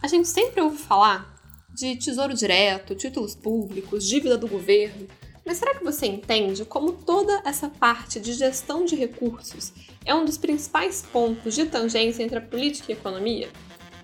A gente sempre ouve falar de tesouro direto, títulos públicos, dívida do governo, mas será que você entende como toda essa parte de gestão de recursos é um dos principais pontos de tangência entre a política e a economia?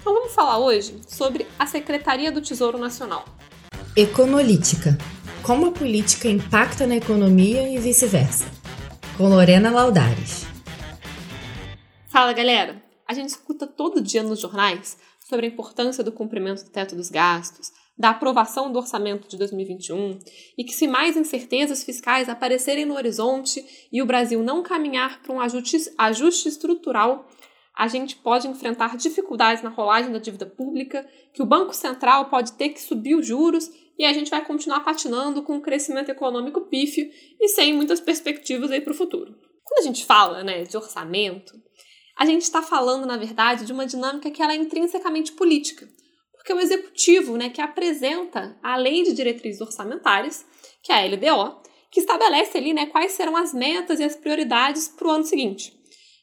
Então vamos falar hoje sobre a Secretaria do Tesouro Nacional. Econolítica. Como a política impacta na economia e vice-versa. Com Lorena Laudares. Fala galera! A gente escuta todo dia nos jornais sobre a importância do cumprimento do teto dos gastos, da aprovação do orçamento de 2021 e que, se mais incertezas fiscais aparecerem no horizonte e o Brasil não caminhar para um ajuste, ajuste estrutural, a gente pode enfrentar dificuldades na rolagem da dívida pública, que o Banco Central pode ter que subir os juros e a gente vai continuar patinando com um crescimento econômico pífio e sem muitas perspectivas aí para o futuro. Quando a gente fala né, de orçamento, a gente está falando, na verdade, de uma dinâmica que ela é intrinsecamente política. Porque o executivo, né, que apresenta a lei de diretrizes orçamentárias, que é a LDO, que estabelece ali né, quais serão as metas e as prioridades para o ano seguinte.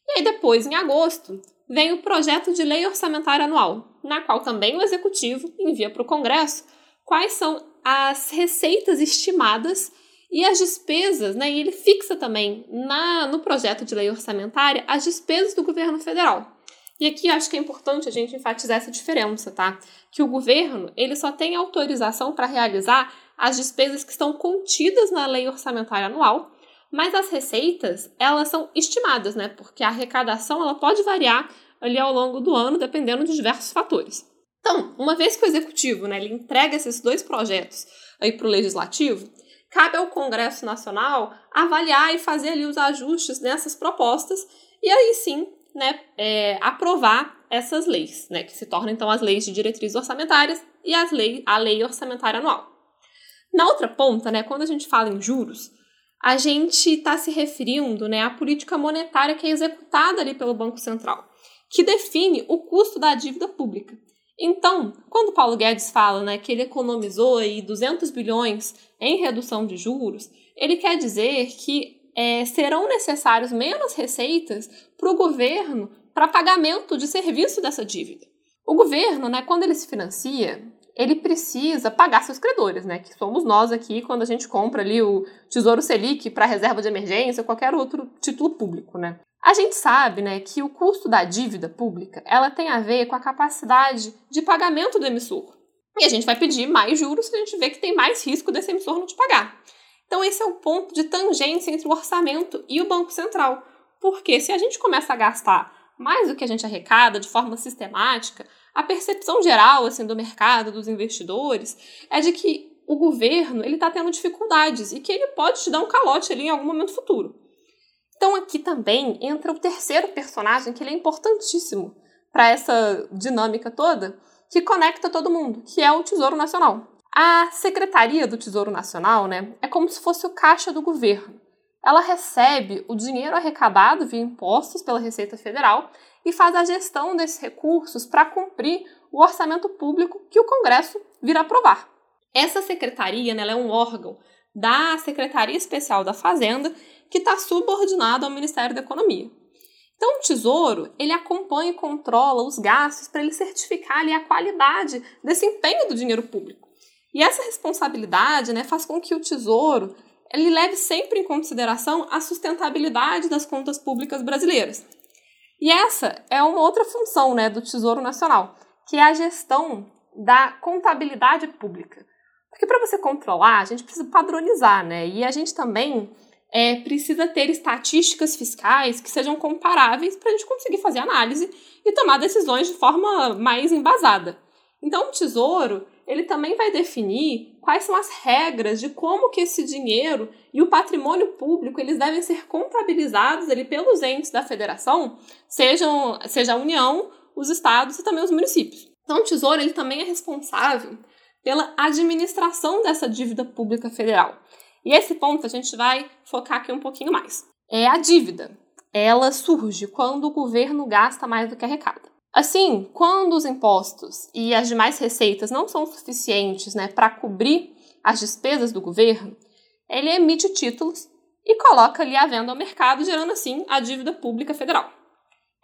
E aí depois, em agosto, vem o projeto de lei orçamentária anual, na qual também o executivo envia para o Congresso quais são as receitas estimadas e as despesas, né? E ele fixa também na, no projeto de lei orçamentária as despesas do governo federal. E aqui acho que é importante a gente enfatizar essa diferença, tá? Que o governo ele só tem autorização para realizar as despesas que estão contidas na lei orçamentária anual, mas as receitas elas são estimadas, né? Porque a arrecadação ela pode variar ali ao longo do ano dependendo de diversos fatores. Então, uma vez que o executivo né, ele entrega esses dois projetos aí para o legislativo, cabe ao Congresso Nacional avaliar e fazer ali os ajustes nessas propostas e aí sim né, é, aprovar essas leis, né, que se tornam então as leis de diretrizes orçamentárias e as lei, a lei orçamentária anual. Na outra ponta, né, quando a gente fala em juros, a gente está se referindo né, à política monetária que é executada ali pelo Banco Central, que define o custo da dívida pública. Então, quando Paulo Guedes fala né, que ele economizou aí 200 bilhões em redução de juros, ele quer dizer que é, serão necessários menos receitas para o governo para pagamento de serviço dessa dívida. O governo, né, quando ele se financia, ele precisa pagar seus credores, né, que somos nós aqui quando a gente compra ali o Tesouro Selic para reserva de emergência qualquer outro título público, né. A gente sabe, né, que o custo da dívida pública, ela tem a ver com a capacidade de pagamento do emissor. E a gente vai pedir mais juros se a gente vê que tem mais risco desse emissor não te pagar. Então esse é o ponto de tangência entre o orçamento e o Banco Central. Porque se a gente começa a gastar mais do que a gente arrecada de forma sistemática, a percepção geral assim do mercado, dos investidores, é de que o governo ele está tendo dificuldades e que ele pode te dar um calote ali em algum momento futuro. Então aqui também entra o terceiro personagem que ele é importantíssimo para essa dinâmica toda, que conecta todo mundo, que é o Tesouro Nacional. A Secretaria do Tesouro Nacional, né, é como se fosse o caixa do governo. Ela recebe o dinheiro arrecadado via impostos pela Receita Federal e faz a gestão desses recursos para cumprir o orçamento público que o Congresso virá aprovar. Essa secretaria né, é um órgão da Secretaria Especial da Fazenda que está subordinado ao Ministério da Economia. Então, o Tesouro, ele acompanha e controla os gastos para ele certificar ali, a qualidade desse empenho do dinheiro público. E essa responsabilidade né, faz com que o Tesouro ele leve sempre em consideração a sustentabilidade das contas públicas brasileiras. E essa é uma outra função né, do Tesouro Nacional, que é a gestão da contabilidade pública. Porque para você controlar, a gente precisa padronizar, né? E a gente também é, precisa ter estatísticas fiscais que sejam comparáveis para a gente conseguir fazer análise e tomar decisões de forma mais embasada. Então, o Tesouro ele também vai definir quais são as regras de como que esse dinheiro e o patrimônio público eles devem ser contabilizados ali pelos entes da federação, sejam, seja a União, os estados e também os municípios. Então, o Tesouro ele também é responsável pela administração dessa dívida pública federal. E esse ponto a gente vai focar aqui um pouquinho mais. É a dívida. Ela surge quando o governo gasta mais do que arrecada. Assim, quando os impostos e as demais receitas não são suficientes né, para cobrir as despesas do governo, ele emite títulos e coloca ali a venda ao mercado, gerando assim a dívida pública federal.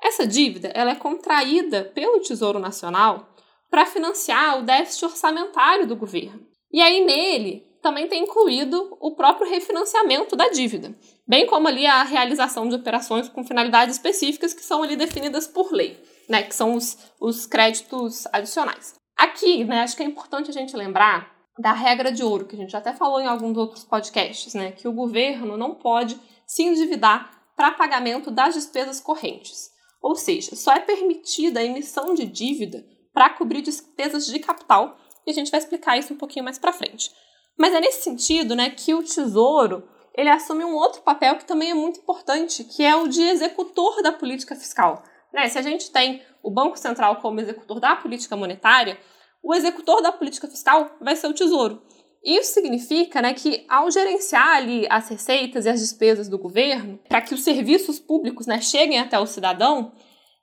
Essa dívida ela é contraída pelo Tesouro Nacional para financiar o déficit orçamentário do governo. E aí nele também tem incluído o próprio refinanciamento da dívida, bem como ali a realização de operações com finalidades específicas que são ali definidas por lei, né, que são os, os créditos adicionais. Aqui, né, acho que é importante a gente lembrar da regra de ouro, que a gente até falou em alguns outros podcasts, né, que o governo não pode se endividar para pagamento das despesas correntes. Ou seja, só é permitida a emissão de dívida para cobrir despesas de capital, e a gente vai explicar isso um pouquinho mais para frente. Mas é nesse sentido, né, que o Tesouro ele assume um outro papel que também é muito importante, que é o de executor da política fiscal. Né? Se a gente tem o Banco Central como executor da política monetária, o executor da política fiscal vai ser o Tesouro. Isso significa né, que, ao gerenciar ali as receitas e as despesas do governo, para que os serviços públicos né, cheguem até o cidadão,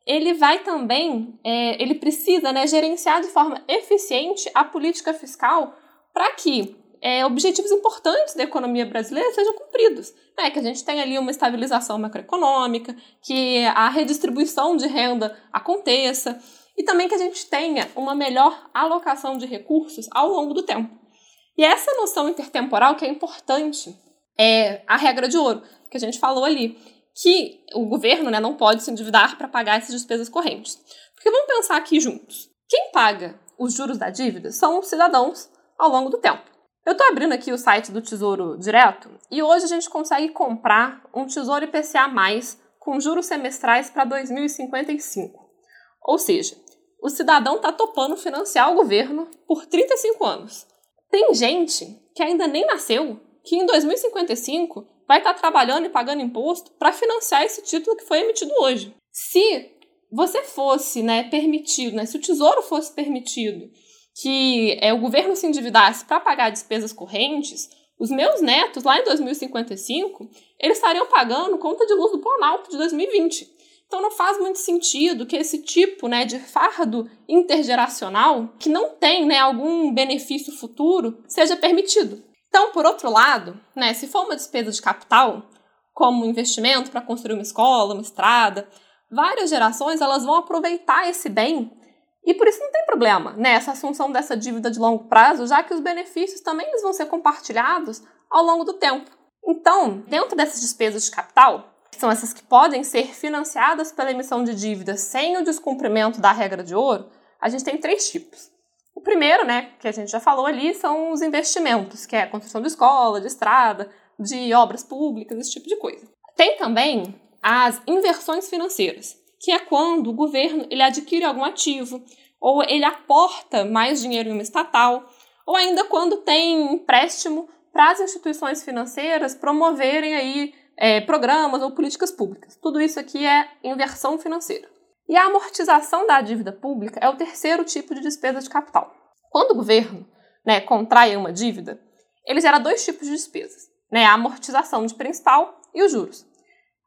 ele vai também, é, ele precisa né, gerenciar de forma eficiente a política fiscal para que é, objetivos importantes da economia brasileira sejam cumpridos. Né? Que a gente tenha ali uma estabilização macroeconômica, que a redistribuição de renda aconteça e também que a gente tenha uma melhor alocação de recursos ao longo do tempo. E essa noção intertemporal que é importante é a regra de ouro, que a gente falou ali, que o governo né, não pode se endividar para pagar essas despesas correntes. Porque vamos pensar aqui juntos. Quem paga os juros da dívida são os cidadãos ao longo do tempo. Eu estou abrindo aqui o site do Tesouro Direto e hoje a gente consegue comprar um Tesouro IPCA+, com juros semestrais para 2055. Ou seja, o cidadão está topando financiar o governo por 35 anos. Tem gente que ainda nem nasceu, que em 2055 vai estar tá trabalhando e pagando imposto para financiar esse título que foi emitido hoje. Se você fosse né, permitido, né, se o tesouro fosse permitido que é, o governo se endividasse para pagar despesas correntes, os meus netos, lá em 2055, eles estariam pagando conta de luz do Planalto de 2020. Então não faz muito sentido que esse tipo né, de fardo intergeracional, que não tem né, algum benefício futuro, seja permitido. Então, por outro lado, né, se for uma despesa de capital, como um investimento para construir uma escola, uma estrada, várias gerações elas vão aproveitar esse bem e por isso não tem problema né, essa assunção dessa dívida de longo prazo, já que os benefícios também eles vão ser compartilhados ao longo do tempo. Então, dentro dessas despesas de capital, são essas que podem ser financiadas pela emissão de dívidas sem o descumprimento da regra de ouro, a gente tem três tipos. O primeiro, né, que a gente já falou ali, são os investimentos, que é a construção de escola, de estrada, de obras públicas, esse tipo de coisa. Tem também as inversões financeiras, que é quando o governo ele adquire algum ativo, ou ele aporta mais dinheiro em uma estatal, ou ainda quando tem empréstimo para as instituições financeiras promoverem aí é, programas ou políticas públicas. Tudo isso aqui é inversão financeira. E a amortização da dívida pública é o terceiro tipo de despesa de capital. Quando o governo né, contrai uma dívida, ele gera dois tipos de despesas: né, a amortização de principal e os juros.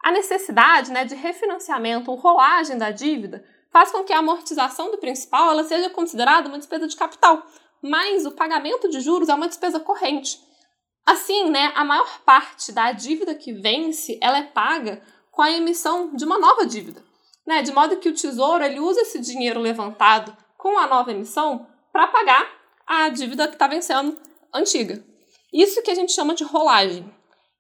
A necessidade né, de refinanciamento ou rolagem da dívida faz com que a amortização do principal ela seja considerada uma despesa de capital, mas o pagamento de juros é uma despesa corrente. Assim, né, a maior parte da dívida que vence, ela é paga com a emissão de uma nova dívida, né? De modo que o Tesouro ele usa esse dinheiro levantado com a nova emissão para pagar a dívida que está vencendo antiga. Isso que a gente chama de rolagem.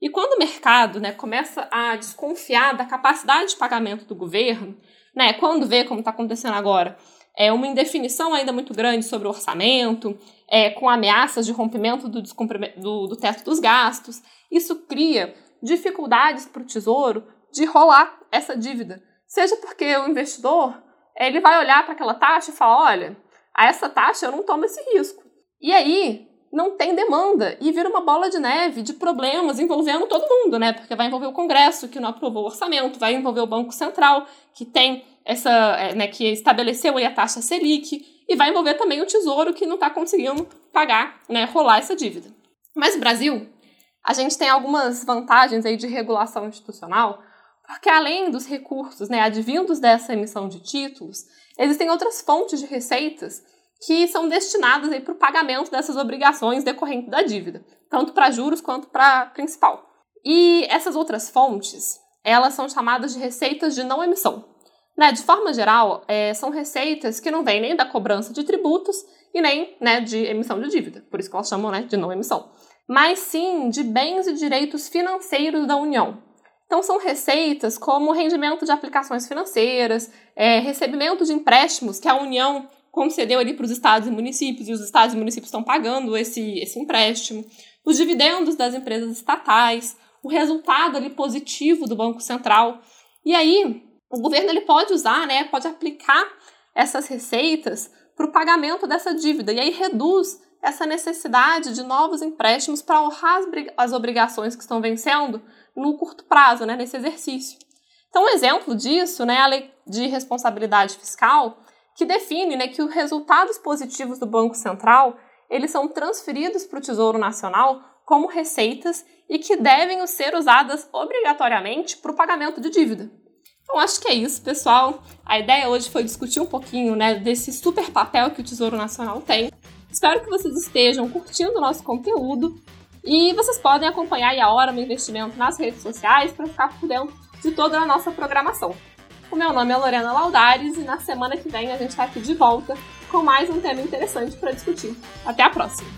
E quando o mercado né, começa a desconfiar da capacidade de pagamento do governo, né, quando vê como está acontecendo agora, é uma indefinição ainda muito grande sobre o orçamento, é, com ameaças de rompimento do, do, do teto dos gastos. Isso cria dificuldades para o Tesouro de rolar essa dívida. Seja porque o investidor ele vai olhar para aquela taxa e falar: olha, a essa taxa eu não tomo esse risco. E aí não tem demanda e vira uma bola de neve de problemas envolvendo todo mundo, né? Porque vai envolver o Congresso, que não aprovou o orçamento, vai envolver o Banco Central, que tem essa, é, né, que estabeleceu aí a taxa Selic, e vai envolver também o Tesouro, que não está conseguindo pagar, né, rolar essa dívida. Mas Brasil, a gente tem algumas vantagens aí de regulação institucional, porque além dos recursos né, advindos dessa emissão de títulos, existem outras fontes de receitas que são destinadas para o pagamento dessas obrigações decorrentes da dívida, tanto para juros quanto para principal. E essas outras fontes, elas são chamadas de receitas de não emissão. Né, de forma geral, é, são receitas que não vêm nem da cobrança de tributos e nem né, de emissão de dívida, por isso que elas chamam né, de não emissão, mas sim de bens e direitos financeiros da União. Então, são receitas como rendimento de aplicações financeiras, é, recebimento de empréstimos que a União concedeu ali para os estados e municípios, e os estados e municípios estão pagando esse, esse empréstimo, os dividendos das empresas estatais, o resultado ali positivo do Banco Central. E aí, o governo ele pode usar, né, pode aplicar essas receitas para o pagamento dessa dívida, e aí reduz essa necessidade de novos empréstimos para honrar as obrigações que estão vencendo no curto prazo, né, nesse exercício. Então, um exemplo disso, né, a lei de responsabilidade fiscal, que define né, que os resultados positivos do Banco Central eles são transferidos para o Tesouro Nacional como receitas e que devem ser usadas obrigatoriamente para o pagamento de dívida. Então, acho que é isso, pessoal. A ideia hoje foi discutir um pouquinho né, desse super papel que o Tesouro Nacional tem. Espero que vocês estejam curtindo o nosso conteúdo e vocês podem acompanhar a Hora no Investimento nas redes sociais para ficar por dentro de toda a nossa programação. O meu nome é Lorena Laudares e na semana que vem a gente está aqui de volta com mais um tema interessante para discutir. Até a próxima!